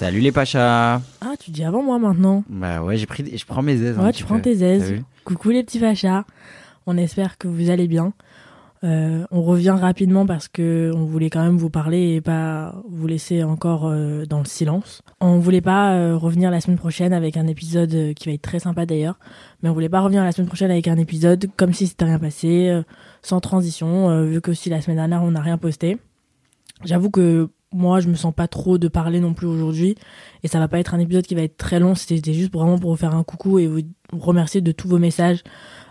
Salut les Pachas Ah, tu dis avant moi maintenant. Bah ouais, j'ai pris, je prends mes aises. un Ouais, tu prends peu. tes aises. Coucou les petits fachas. On espère que vous allez bien. Euh, on revient rapidement parce que on voulait quand même vous parler et pas vous laisser encore euh, dans le silence. On voulait pas euh, revenir la semaine prochaine avec un épisode qui va être très sympa d'ailleurs, mais on voulait pas revenir la semaine prochaine avec un épisode comme si c'était rien passé, sans transition, vu que aussi la semaine dernière on n'a rien posté. J'avoue que moi je me sens pas trop de parler non plus aujourd'hui et ça va pas être un épisode qui va être très long. C'était juste vraiment pour vous faire un coucou et vous remercier de tous vos messages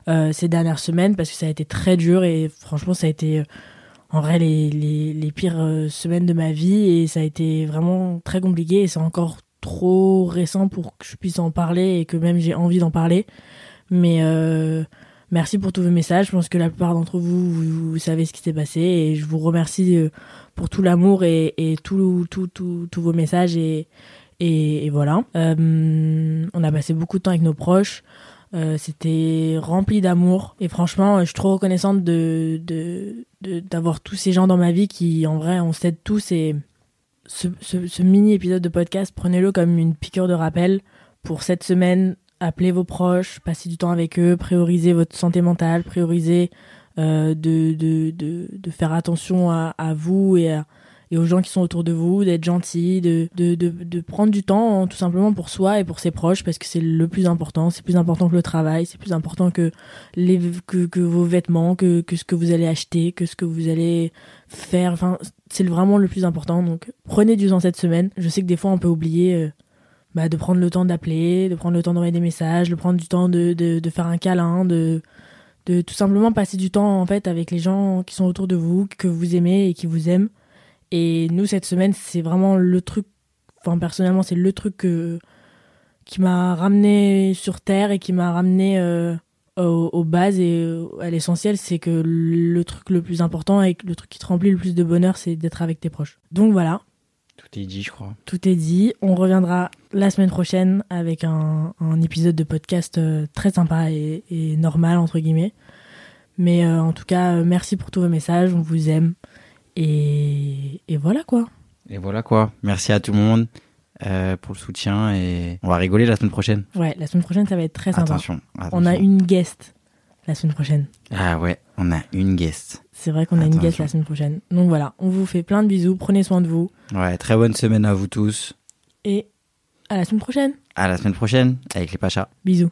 euh, ces dernières semaines parce que ça a été très dur et franchement ça a été euh, en vrai les, les, les pires euh, semaines de ma vie et ça a été vraiment très compliqué et c'est encore trop récent pour que je puisse en parler et que même j'ai envie d'en parler. Mais euh, merci pour tous vos messages. Je pense que la plupart d'entre vous, vous, savez ce qui s'est passé et je vous remercie euh, pour tout l'amour et, et tout, tout, tous vos messages et, et, voilà. Euh, on a passé beaucoup de temps avec nos proches. Euh, c'était rempli d'amour et franchement je suis trop reconnaissante de de de- d'avoir tous ces gens dans ma vie qui en vrai on s'aide tous et ce, ce, ce mini épisode de podcast prenez-le comme une piqûre de rappel pour cette semaine appelez vos proches passez du temps avec eux priorisez votre santé mentale priorisez euh, de, de, de, de faire attention à, à vous et à, et aux gens qui sont autour de vous, d'être gentil, de, de, prendre du temps hein, tout simplement pour soi et pour ses proches parce que c'est le plus important. C'est plus important que le travail, c'est plus important que, les, que, que vos vêtements, que, que ce que vous allez acheter, que ce que vous allez faire. Enfin, c'est vraiment le plus important. Donc prenez du temps cette semaine. Je sais que des fois on peut oublier euh, bah, de prendre le temps d'appeler, de prendre le temps d'envoyer des messages, de prendre du temps de, de, de faire un câlin, de de tout simplement passer du temps en fait avec les gens qui sont autour de vous, que vous aimez et qui vous aiment. Et nous cette semaine, c'est vraiment le truc enfin personnellement, c'est le truc que qui m'a ramené sur terre et qui m'a ramené euh, aux, aux bases et à l'essentiel, c'est que le truc le plus important et le truc qui te remplit le plus de bonheur, c'est d'être avec tes proches. Donc voilà, Tout est dit, je crois. tout est dit. On reviendra la semaine prochaine avec un, un épisode de podcast euh, très sympa et, et normal, entre guillemets. Mais euh, en tout cas, euh, merci pour tous vos messages, on vous aime. Et, et voilà quoi. Et voilà quoi. Merci à tout le monde euh, pour le soutien et on va rigoler la semaine prochaine. Ouais, la semaine prochaine, ça va être très sympa. Attention, On a attention. une guest la semaine prochaine. Ah ouais, on a une guest. C'est vrai qu'on a une guest la semaine prochaine. Donc voilà, on vous fait plein de bisous, prenez soin de vous. Ouais, très bonne semaine à vous tous. Et à la semaine prochaine. À la semaine prochaine avec les Pachas. Bisous.